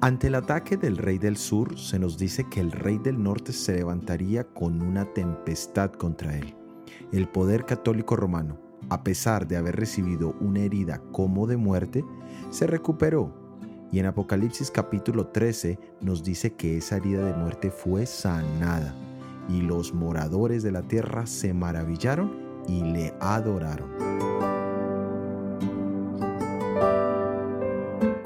Ante el ataque del rey del sur, se nos dice que el rey del norte se levantaría con una tempestad contra él. El poder católico romano, a pesar de haber recibido una herida como de muerte, se recuperó. Y en Apocalipsis capítulo 13 nos dice que esa herida de muerte fue sanada. Y los moradores de la tierra se maravillaron y le adoraron.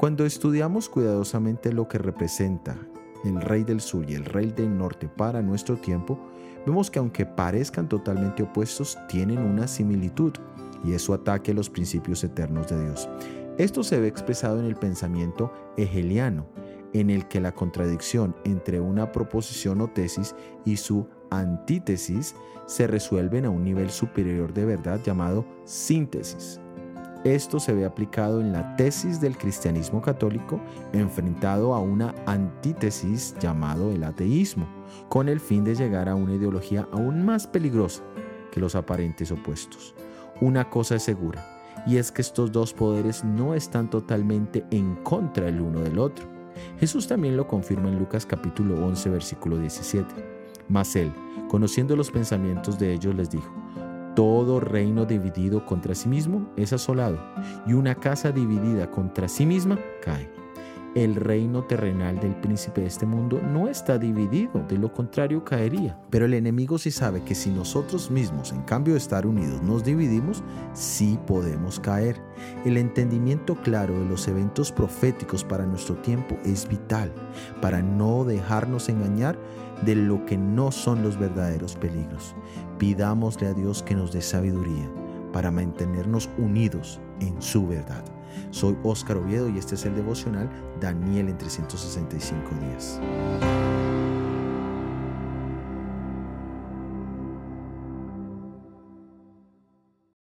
Cuando estudiamos cuidadosamente lo que representa el rey del sur y el rey del norte para nuestro tiempo, vemos que aunque parezcan totalmente opuestos, tienen una similitud y es su ataque a los principios eternos de Dios. Esto se ve expresado en el pensamiento hegeliano, en el que la contradicción entre una proposición o tesis y su antítesis se resuelven a un nivel superior de verdad llamado síntesis. Esto se ve aplicado en la tesis del cristianismo católico enfrentado a una antítesis llamado el ateísmo, con el fin de llegar a una ideología aún más peligrosa que los aparentes opuestos. Una cosa es segura, y es que estos dos poderes no están totalmente en contra el uno del otro. Jesús también lo confirma en Lucas capítulo 11 versículo 17. Mas él, conociendo los pensamientos de ellos, les dijo, todo reino dividido contra sí mismo es asolado, y una casa dividida contra sí misma cae. El reino terrenal del príncipe de este mundo no está dividido, de lo contrario caería. Pero el enemigo sí sabe que si nosotros mismos, en cambio de estar unidos, nos dividimos, sí podemos caer. El entendimiento claro de los eventos proféticos para nuestro tiempo es vital para no dejarnos engañar de lo que no son los verdaderos peligros. Pidámosle a Dios que nos dé sabiduría para mantenernos unidos en su verdad. Soy Óscar Oviedo y este es el devocional Daniel en 365 días.